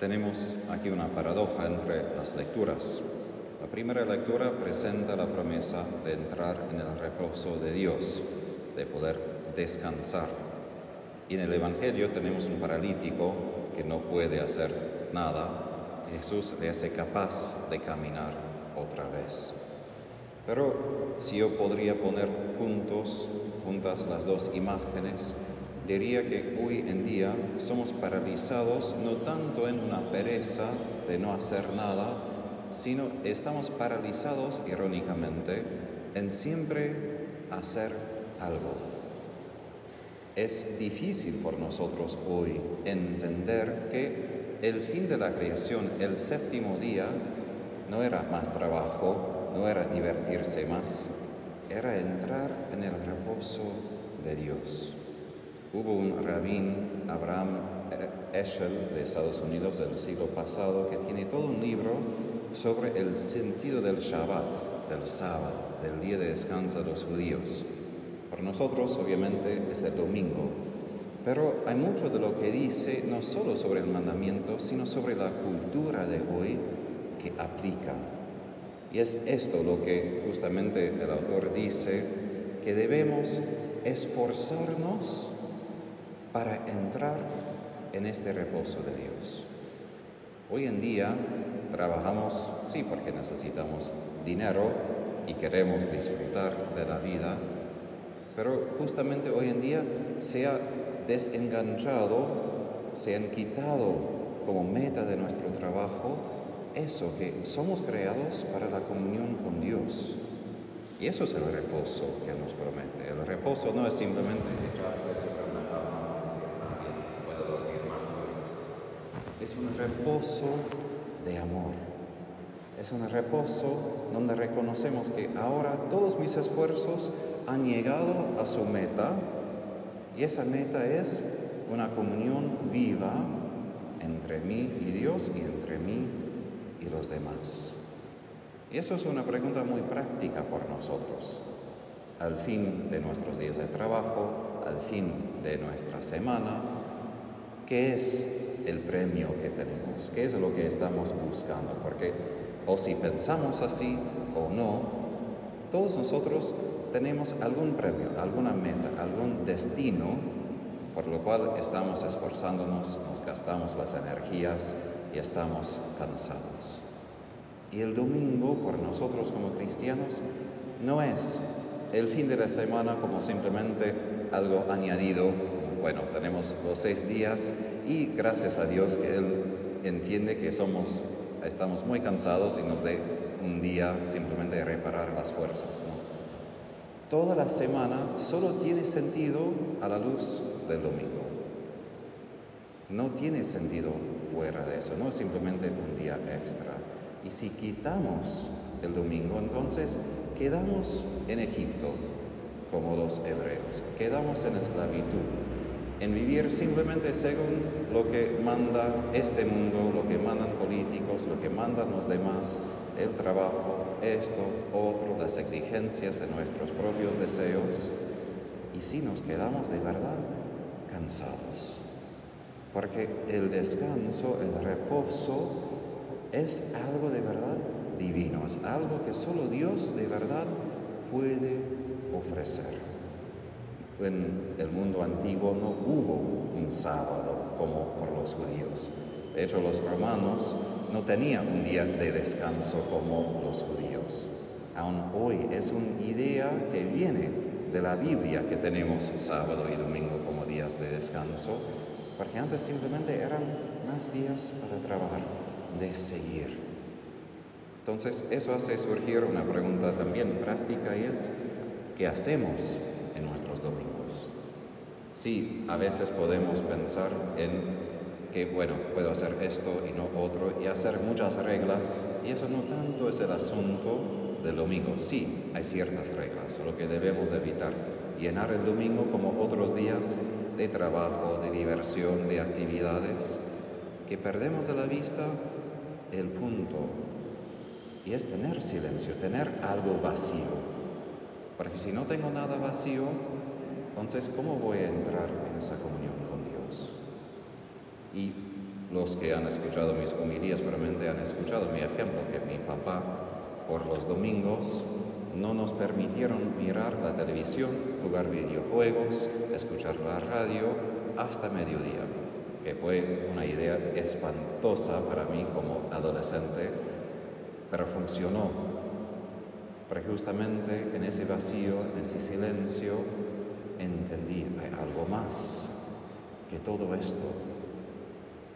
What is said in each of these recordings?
Tenemos aquí una paradoja entre las lecturas. La primera lectura presenta la promesa de entrar en el reposo de Dios, de poder descansar. Y en el Evangelio tenemos un paralítico que no puede hacer nada. Jesús le hace capaz de caminar otra vez. Pero si yo podría poner juntos, juntas las dos imágenes, diría que hoy en día somos paralizados no tanto en una pereza de no hacer nada, sino estamos paralizados, irónicamente, en siempre hacer algo. Es difícil por nosotros hoy entender que el fin de la creación, el séptimo día, no era más trabajo, no era divertirse más, era entrar en el reposo de Dios. Hubo un rabín, Abraham Eschel, de Estados Unidos del siglo pasado, que tiene todo un libro sobre el sentido del Shabbat, del sábado, del día de descanso de los judíos. Para nosotros, obviamente, es el domingo, pero hay mucho de lo que dice no solo sobre el mandamiento, sino sobre la cultura de hoy que aplica. Y es esto lo que justamente el autor dice, que debemos esforzarnos para entrar en este reposo de Dios. Hoy en día trabajamos, sí, porque necesitamos dinero y queremos disfrutar de la vida, pero justamente hoy en día se ha desenganchado, se han quitado como meta de nuestro trabajo eso que somos creados para la comunión con Dios. Y eso es el reposo que nos promete. El reposo no es simplemente es un reposo de amor. Es un reposo donde reconocemos que ahora todos mis esfuerzos han llegado a su meta y esa meta es una comunión viva entre mí y Dios y entre mí y los demás. Y eso es una pregunta muy práctica por nosotros. Al fin de nuestros días de trabajo, al fin de nuestra semana, ¿qué es el premio que tenemos? ¿Qué es lo que estamos buscando? Porque o si pensamos así o no, todos nosotros tenemos algún premio, alguna meta, algún destino por lo cual estamos esforzándonos, nos gastamos las energías y estamos cansados. Y el domingo, por nosotros como cristianos, no es el fin de la semana como simplemente algo añadido. Bueno, tenemos los seis días y gracias a Dios que Él entiende que somos, estamos muy cansados y nos dé un día simplemente de reparar las fuerzas. Toda la semana solo tiene sentido a la luz del domingo. No tiene sentido fuera de eso, no es simplemente un día extra. Y si quitamos el domingo, entonces quedamos en Egipto como los hebreos, quedamos en esclavitud, en vivir simplemente según lo que manda este mundo, lo que mandan políticos, lo que mandan los demás, el trabajo, esto, otro, las exigencias de nuestros propios deseos. Y si nos quedamos de verdad cansados, porque el descanso, el reposo, es algo de verdad divino, es algo que solo Dios de verdad puede ofrecer. En el mundo antiguo no hubo un sábado como por los judíos. De hecho, los romanos no tenían un día de descanso como los judíos. Aún hoy es una idea que viene de la Biblia que tenemos sábado y domingo como días de descanso, porque antes simplemente eran más días para trabajar, de seguir. Entonces, eso hace surgir una pregunta también práctica y es, ¿qué hacemos en nuestros domingos? Sí, a veces podemos pensar en que, bueno, puedo hacer esto y no otro y hacer muchas reglas, y eso no tanto es el asunto del domingo. Sí, hay ciertas reglas, lo que debemos evitar, llenar el domingo como otros días de trabajo, de diversión, de actividades, que perdemos de la vista el punto, y es tener silencio, tener algo vacío. Porque si no tengo nada vacío, entonces ¿cómo voy a entrar en esa comunión con Dios? Y los que han escuchado mis homilías probablemente han escuchado mi ejemplo, que mi papá por los domingos no nos permitieron mirar la televisión, jugar videojuegos, escuchar la radio hasta mediodía, que fue una idea espantosa para mí como adolescente, pero funcionó, porque justamente en ese vacío, en ese silencio, entendí, hay algo más que todo esto,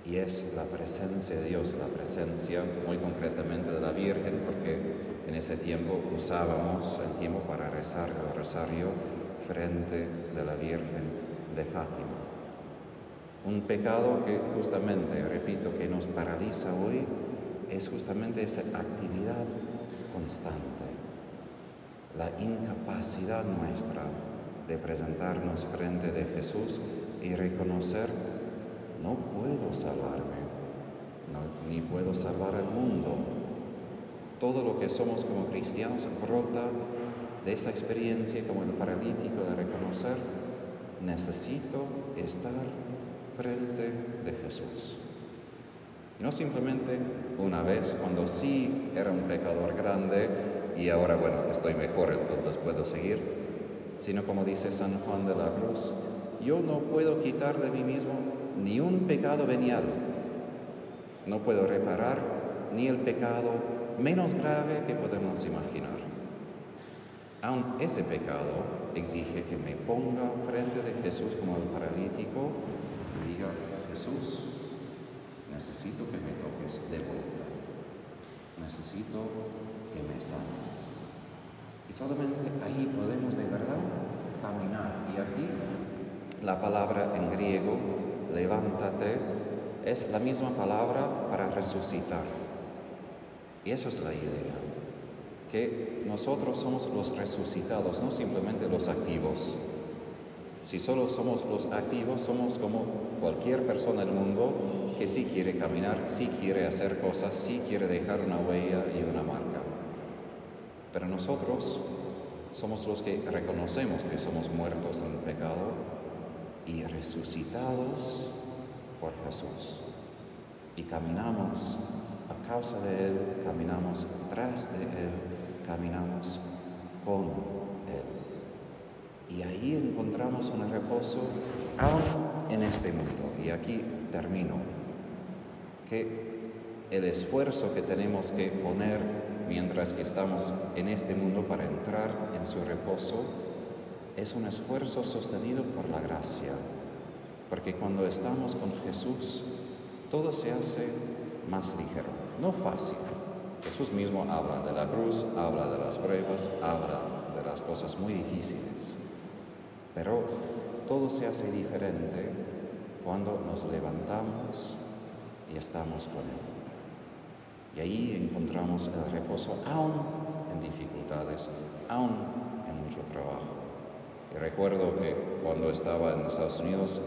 y es la presencia de Dios, la presencia muy concretamente de la Virgen, porque en ese tiempo usábamos el tiempo para rezar el rosario frente de la Virgen de Fátima. Un pecado que justamente, repito, que nos paraliza hoy es justamente esa actividad constante, la incapacidad nuestra de presentarnos frente de Jesús y reconocer, no puedo salvarme, ni puedo salvar al mundo, todo lo que somos como cristianos brota de esa experiencia como el paralítico de reconocer, necesito estar frente de Jesús. No simplemente una vez cuando sí era un pecador grande y ahora bueno, estoy mejor, entonces puedo seguir, sino como dice San Juan de la Cruz, yo no puedo quitar de mí mismo ni un pecado venial, no puedo reparar ni el pecado menos grave que podemos imaginar. Aun ese pecado exige que me ponga frente de Jesús como el paralítico y diga, Jesús, necesito que me toques de vuelta, necesito que me sanes. Y solamente ahí podemos de verdad caminar. Y aquí la palabra en griego, levántate, es la misma palabra para resucitar. Y eso es la idea, que nosotros somos los resucitados, no simplemente los activos. Si solo somos los activos, somos como cualquier persona del mundo que sí quiere caminar, sí quiere hacer cosas, sí quiere dejar una huella y una marca. Pero nosotros somos los que reconocemos que somos muertos en el pecado y resucitados por Jesús. Y caminamos a causa de Él, caminamos tras de Él, caminamos con Él. Y ahí encontramos un reposo aún en este mundo. Y aquí termino. Que el esfuerzo que tenemos que poner mientras que estamos en este mundo para entrar en su reposo es un esfuerzo sostenido por la gracia. Porque cuando estamos con Jesús, todo se hace más ligero, no fácil. Jesús mismo habla de la cruz, habla de las pruebas, habla de las cosas muy difíciles. Pero todo se hace diferente cuando nos levantamos y estamos con Él. Y ahí encontramos el reposo aún en dificultades, aún en mucho trabajo. Y recuerdo que cuando estaba en Estados Unidos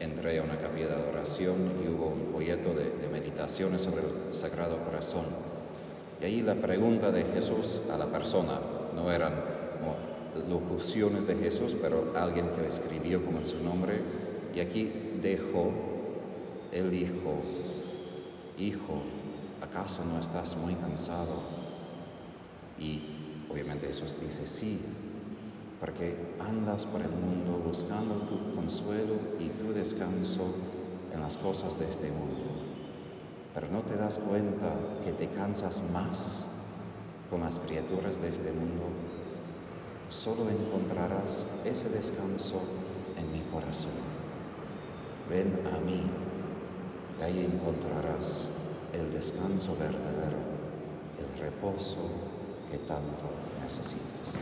entré a una capilla de adoración y hubo un folleto de, meditaciones sobre el Sagrado Corazón. Y ahí la pregunta de Jesús a la persona, no eran locuciones de Jesús, pero alguien que escribió como su nombre, y aquí dejó, él dijo, hijo, ¿acaso no estás muy cansado? Y obviamente Jesús dice, sí, porque andas por el mundo buscando tu consuelo y tu descanso en las cosas de este mundo. Pero no te das cuenta que te cansas más con las criaturas de este mundo. Solo encontrarás ese descanso en mi corazón. Ven a mí y ahí encontrarás el descanso verdadero, el reposo que tanto necesitas.